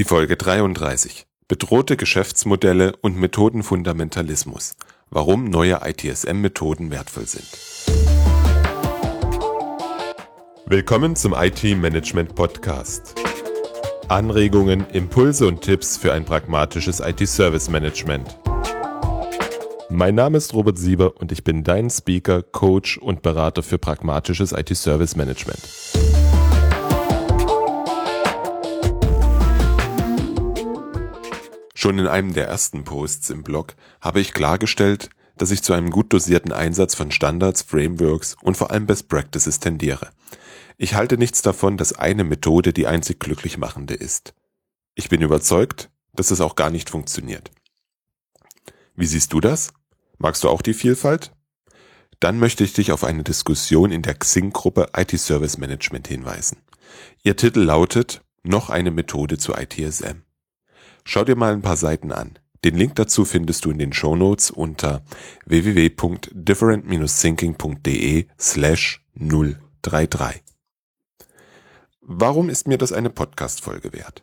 Die Folge 33. Bedrohte Geschäftsmodelle und Methodenfundamentalismus. Warum neue ITSM-Methoden wertvoll sind. Willkommen zum IT-Management Podcast. Anregungen, Impulse und Tipps für ein pragmatisches IT-Service-Management. Mein Name ist Robert Sieber und ich bin dein Speaker, Coach und Berater für pragmatisches IT-Service-Management. Schon in einem der ersten Posts im Blog habe ich klargestellt, dass ich zu einem gut dosierten Einsatz von Standards, Frameworks und vor allem Best Practices tendiere. Ich halte nichts davon, dass eine Methode die einzig glücklich machende ist. Ich bin überzeugt, dass es auch gar nicht funktioniert. Wie siehst du das? Magst du auch die Vielfalt? Dann möchte ich dich auf eine Diskussion in der Xing-Gruppe IT Service Management hinweisen. Ihr Titel lautet Noch eine Methode zu ITSM. Schau dir mal ein paar Seiten an. Den Link dazu findest du in den Show Notes unter www.different-thinking.de slash 033. Warum ist mir das eine Podcast-Folge wert?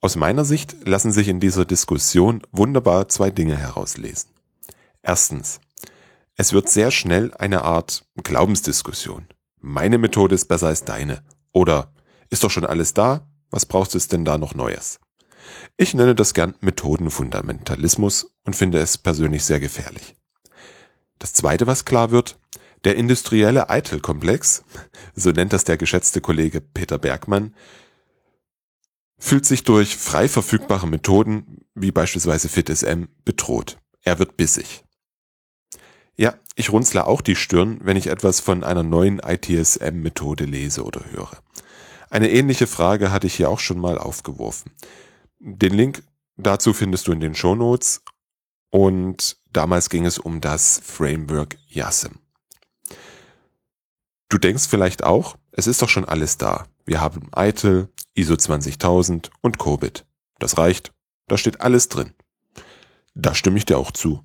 Aus meiner Sicht lassen sich in dieser Diskussion wunderbar zwei Dinge herauslesen. Erstens. Es wird sehr schnell eine Art Glaubensdiskussion. Meine Methode ist besser als deine. Oder ist doch schon alles da? Was brauchst du denn da noch Neues? Ich nenne das gern Methodenfundamentalismus und finde es persönlich sehr gefährlich. Das zweite, was klar wird, der industrielle Eitel-Komplex, so nennt das der geschätzte Kollege Peter Bergmann, fühlt sich durch frei verfügbare Methoden, wie beispielsweise FitSM, bedroht. Er wird bissig. Ja, ich runzle auch die Stirn, wenn ich etwas von einer neuen ITSM-Methode lese oder höre. Eine ähnliche Frage hatte ich hier auch schon mal aufgeworfen. Den Link dazu findest du in den Show Notes und damals ging es um das Framework YASM. Du denkst vielleicht auch, es ist doch schon alles da. Wir haben ITIL, ISO 20000 und COBIT. Das reicht, da steht alles drin. Da stimme ich dir auch zu.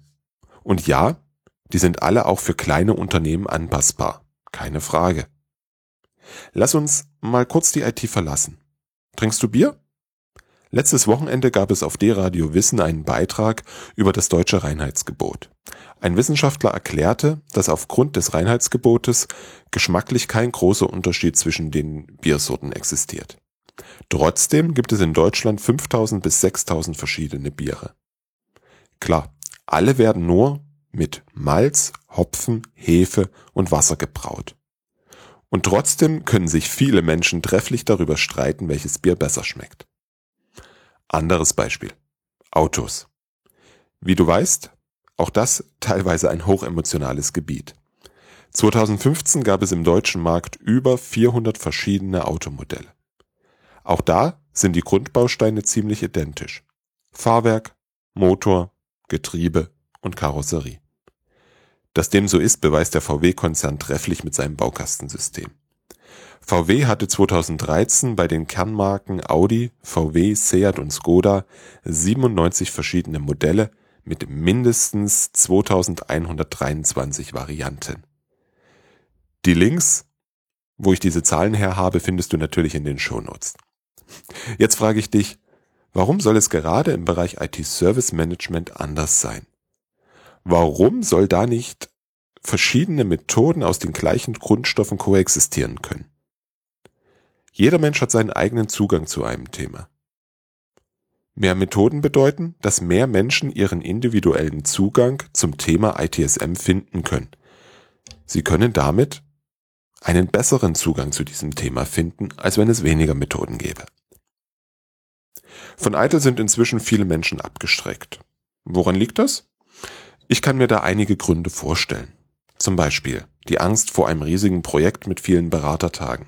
Und ja, die sind alle auch für kleine Unternehmen anpassbar. Keine Frage. Lass uns mal kurz die IT verlassen. Trinkst du Bier? Letztes Wochenende gab es auf D-Radio Wissen einen Beitrag über das deutsche Reinheitsgebot. Ein Wissenschaftler erklärte, dass aufgrund des Reinheitsgebotes geschmacklich kein großer Unterschied zwischen den Biersorten existiert. Trotzdem gibt es in Deutschland 5000 bis 6000 verschiedene Biere. Klar, alle werden nur mit Malz, Hopfen, Hefe und Wasser gebraut. Und trotzdem können sich viele Menschen trefflich darüber streiten, welches Bier besser schmeckt. Anderes Beispiel. Autos. Wie du weißt, auch das teilweise ein hochemotionales Gebiet. 2015 gab es im deutschen Markt über 400 verschiedene Automodelle. Auch da sind die Grundbausteine ziemlich identisch. Fahrwerk, Motor, Getriebe und Karosserie. Dass dem so ist, beweist der VW-Konzern trefflich mit seinem Baukastensystem. VW hatte 2013 bei den Kernmarken Audi, VW, Seat und Skoda 97 verschiedene Modelle mit mindestens 2123 Varianten. Die Links, wo ich diese Zahlen her habe, findest du natürlich in den Shownotes. Jetzt frage ich dich, warum soll es gerade im Bereich IT Service Management anders sein? Warum soll da nicht verschiedene Methoden aus den gleichen Grundstoffen koexistieren können? Jeder Mensch hat seinen eigenen Zugang zu einem Thema. Mehr Methoden bedeuten, dass mehr Menschen ihren individuellen Zugang zum Thema ITSM finden können. Sie können damit einen besseren Zugang zu diesem Thema finden, als wenn es weniger Methoden gäbe. Von ITIL sind inzwischen viele Menschen abgestreckt. Woran liegt das? Ich kann mir da einige Gründe vorstellen. Zum Beispiel die Angst vor einem riesigen Projekt mit vielen Beratertagen.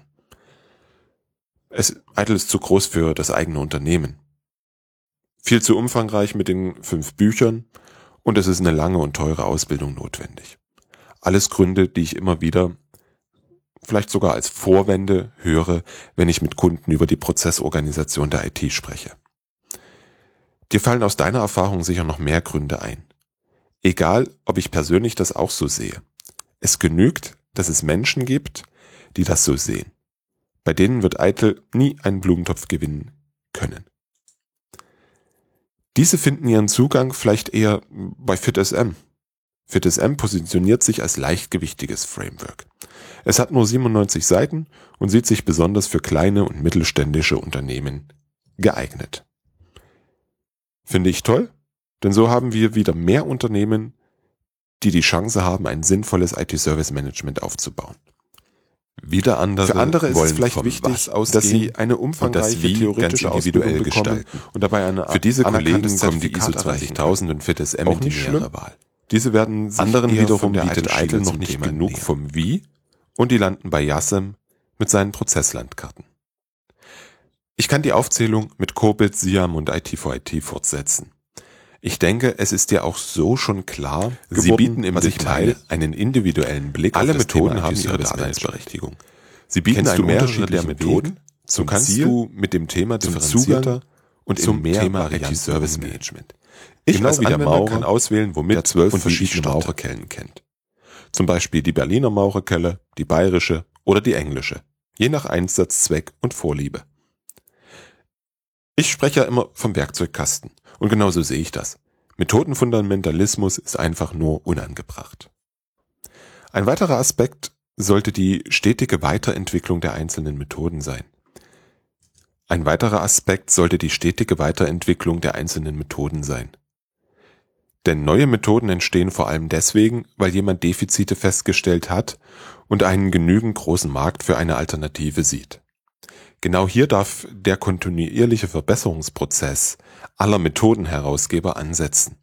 Es, Eitel ist zu groß für das eigene Unternehmen. Viel zu umfangreich mit den fünf Büchern und es ist eine lange und teure Ausbildung notwendig. Alles Gründe, die ich immer wieder, vielleicht sogar als Vorwände höre, wenn ich mit Kunden über die Prozessorganisation der IT spreche. Dir fallen aus deiner Erfahrung sicher noch mehr Gründe ein. Egal, ob ich persönlich das auch so sehe. Es genügt, dass es Menschen gibt, die das so sehen. Bei denen wird Eitel nie einen Blumentopf gewinnen können. Diese finden ihren Zugang vielleicht eher bei FitSM. FitSM positioniert sich als leichtgewichtiges Framework. Es hat nur 97 Seiten und sieht sich besonders für kleine und mittelständische Unternehmen geeignet. Finde ich toll, denn so haben wir wieder mehr Unternehmen, die die Chance haben, ein sinnvolles IT-Service-Management aufzubauen. Wieder andere Für andere ist es vielleicht wichtig, dass sie eine umfangreiche theoretische individuell gestalten und dabei eine Für diese Kollegen kommen die ISO 20000 und in die nicht nähere schlimm. Wahl. Diese werden sich Anderen wiederum bietet ITIL noch nicht Thema genug näher. vom Wie und die landen bei Yassem mit seinen Prozesslandkarten. Ich kann die Aufzählung mit Cobit, Siam und IT4IT fortsetzen. Ich denke, es ist dir auch so schon klar, Sie geworden, bieten im Detail einen individuellen Blick Alle auf das Methoden Thema haben ihre Daseinsberechtigung. Sie bieten Kennst einen unterschiedlichen der Methoden? Weg Zum so kannst Ziel, du mit dem Thema zum differenzierter Zugang und zum mehr Thema IT-Service umgehen. Management. Ich Genau als wie der Maurer, kann auswählen, womit der zwölf und verschiedene starte. Maurerkellen kennt. Zum Beispiel die Berliner Maurerkelle, die bayerische oder die englische. Je nach Einsatzzweck und Vorliebe. Ich spreche ja immer vom Werkzeugkasten. Und genauso sehe ich das. Methodenfundamentalismus ist einfach nur unangebracht. Ein weiterer Aspekt sollte die stetige Weiterentwicklung der einzelnen Methoden sein. Ein weiterer Aspekt sollte die stetige Weiterentwicklung der einzelnen Methoden sein. Denn neue Methoden entstehen vor allem deswegen, weil jemand Defizite festgestellt hat und einen genügend großen Markt für eine Alternative sieht. Genau hier darf der kontinuierliche Verbesserungsprozess aller Methodenherausgeber ansetzen,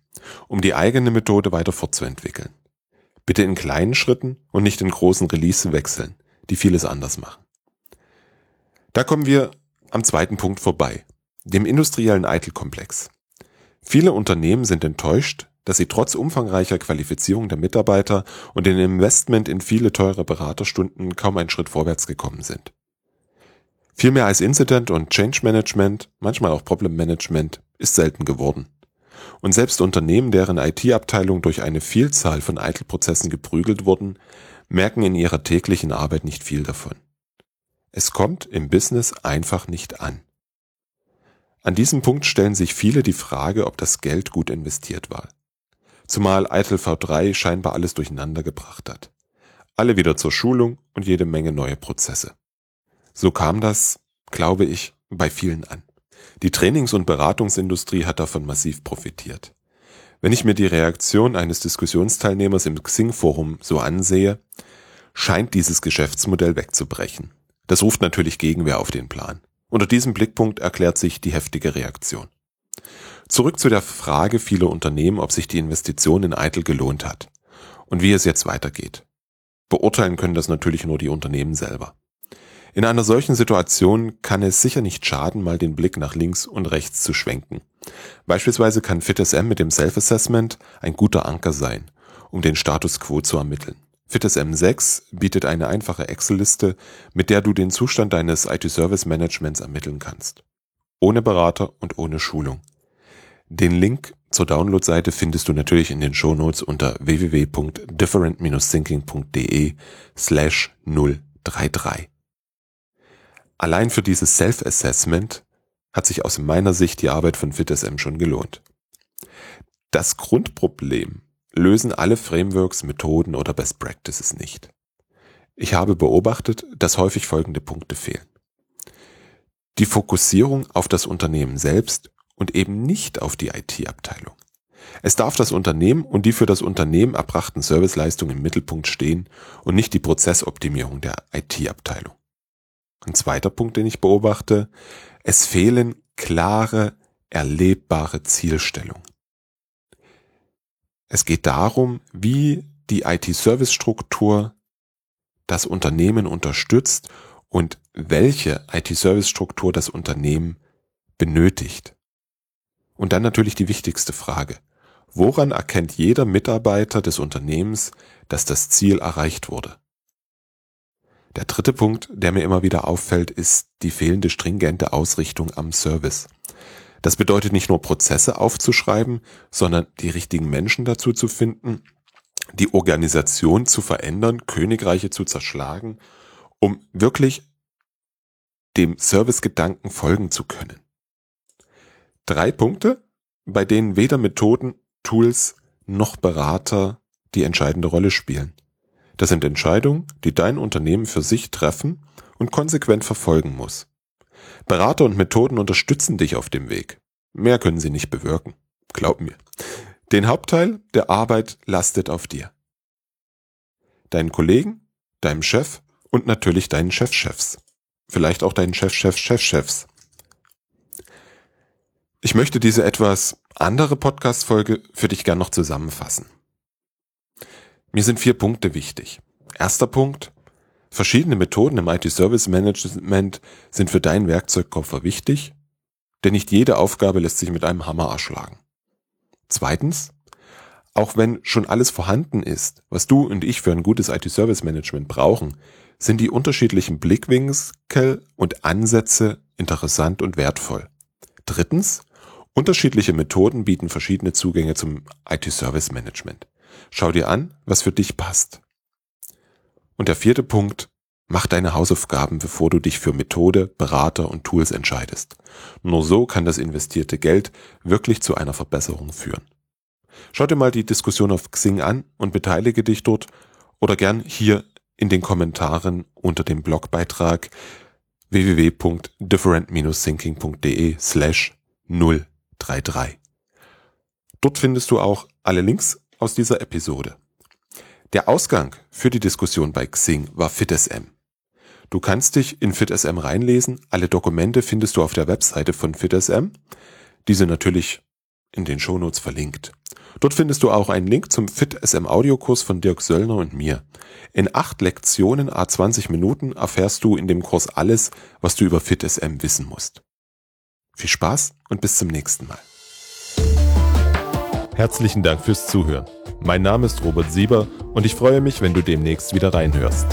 um die eigene Methode weiter fortzuentwickeln. Bitte in kleinen Schritten und nicht in großen Release wechseln, die vieles anders machen. Da kommen wir am zweiten Punkt vorbei, dem industriellen Eitelkomplex. Viele Unternehmen sind enttäuscht, dass sie trotz umfangreicher Qualifizierung der Mitarbeiter und dem Investment in viele teure Beraterstunden kaum einen Schritt vorwärts gekommen sind. Viel mehr als Incident und Change Management, manchmal auch Problem Management, ist selten geworden. Und selbst Unternehmen, deren IT-Abteilung durch eine Vielzahl von Eitelprozessen geprügelt wurden, merken in ihrer täglichen Arbeit nicht viel davon. Es kommt im Business einfach nicht an. An diesem Punkt stellen sich viele die Frage, ob das Geld gut investiert war. Zumal Eitel V3 scheinbar alles durcheinander gebracht hat. Alle wieder zur Schulung und jede Menge neue Prozesse. So kam das, glaube ich, bei vielen an. Die Trainings- und Beratungsindustrie hat davon massiv profitiert. Wenn ich mir die Reaktion eines Diskussionsteilnehmers im Xing-Forum so ansehe, scheint dieses Geschäftsmodell wegzubrechen. Das ruft natürlich Gegenwehr auf den Plan. Unter diesem Blickpunkt erklärt sich die heftige Reaktion. Zurück zu der Frage vieler Unternehmen, ob sich die Investition in Eitel gelohnt hat und wie es jetzt weitergeht. Beurteilen können das natürlich nur die Unternehmen selber. In einer solchen Situation kann es sicher nicht schaden, mal den Blick nach links und rechts zu schwenken. Beispielsweise kann FitSM mit dem Self-Assessment ein guter Anker sein, um den Status quo zu ermitteln. FitSM 6 bietet eine einfache Excel-Liste, mit der du den Zustand deines IT-Service-Managements ermitteln kannst. Ohne Berater und ohne Schulung. Den Link zur Download-Seite findest du natürlich in den Shownotes unter www.different-thinking.de slash 033. Allein für dieses Self-Assessment hat sich aus meiner Sicht die Arbeit von FitSM schon gelohnt. Das Grundproblem lösen alle Frameworks, Methoden oder Best Practices nicht. Ich habe beobachtet, dass häufig folgende Punkte fehlen. Die Fokussierung auf das Unternehmen selbst und eben nicht auf die IT-Abteilung. Es darf das Unternehmen und die für das Unternehmen erbrachten Serviceleistungen im Mittelpunkt stehen und nicht die Prozessoptimierung der IT-Abteilung. Ein zweiter Punkt, den ich beobachte, es fehlen klare, erlebbare Zielstellungen. Es geht darum, wie die IT-Service-Struktur das Unternehmen unterstützt und welche IT-Service-Struktur das Unternehmen benötigt. Und dann natürlich die wichtigste Frage. Woran erkennt jeder Mitarbeiter des Unternehmens, dass das Ziel erreicht wurde? Der dritte Punkt, der mir immer wieder auffällt, ist die fehlende stringente Ausrichtung am Service. Das bedeutet nicht nur Prozesse aufzuschreiben, sondern die richtigen Menschen dazu zu finden, die Organisation zu verändern, Königreiche zu zerschlagen, um wirklich dem Servicegedanken folgen zu können. Drei Punkte, bei denen weder Methoden, Tools noch Berater die entscheidende Rolle spielen. Das sind Entscheidungen, die dein Unternehmen für sich treffen und konsequent verfolgen muss. Berater und Methoden unterstützen dich auf dem Weg. Mehr können sie nicht bewirken. Glaub mir. Den Hauptteil der Arbeit lastet auf dir. Deinen Kollegen, deinem Chef und natürlich deinen Chefchefs. Vielleicht auch deinen Chef-Chef-Chef-Chefs. Ich möchte diese etwas andere Podcast-Folge für dich gern noch zusammenfassen. Mir sind vier Punkte wichtig. Erster Punkt. Verschiedene Methoden im IT-Service Management sind für deinen Werkzeugkoffer wichtig, denn nicht jede Aufgabe lässt sich mit einem Hammer erschlagen. Zweitens. Auch wenn schon alles vorhanden ist, was du und ich für ein gutes IT-Service Management brauchen, sind die unterschiedlichen Blickwinkel und Ansätze interessant und wertvoll. Drittens. Unterschiedliche Methoden bieten verschiedene Zugänge zum IT-Service Management. Schau dir an, was für dich passt. Und der vierte Punkt, mach deine Hausaufgaben, bevor du dich für Methode, Berater und Tools entscheidest. Nur so kann das investierte Geld wirklich zu einer Verbesserung führen. Schau dir mal die Diskussion auf Xing an und beteilige dich dort oder gern hier in den Kommentaren unter dem Blogbeitrag www.different-thinking.de slash 033. Dort findest du auch alle Links aus dieser Episode. Der Ausgang für die Diskussion bei Xing war FitSM. Du kannst dich in FitSM reinlesen. Alle Dokumente findest du auf der Webseite von FitSM. Diese natürlich in den Shownotes verlinkt. Dort findest du auch einen Link zum FitSM Audiokurs von Dirk Söllner und mir. In acht Lektionen a 20 Minuten erfährst du in dem Kurs alles, was du über FitSM wissen musst. Viel Spaß und bis zum nächsten Mal. Herzlichen Dank fürs Zuhören. Mein Name ist Robert Sieber und ich freue mich, wenn du demnächst wieder reinhörst.